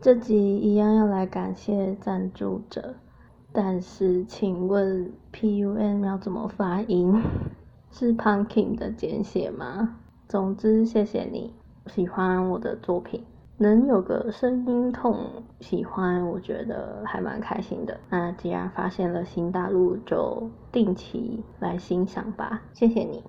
这集一样要来感谢赞助者，但是请问 PUN 要怎么发音？是 Pumpkin 的简写吗？总之谢谢你，喜欢我的作品，能有个声音痛，喜欢我觉得还蛮开心的。那既然发现了新大陆，就定期来欣赏吧，谢谢你。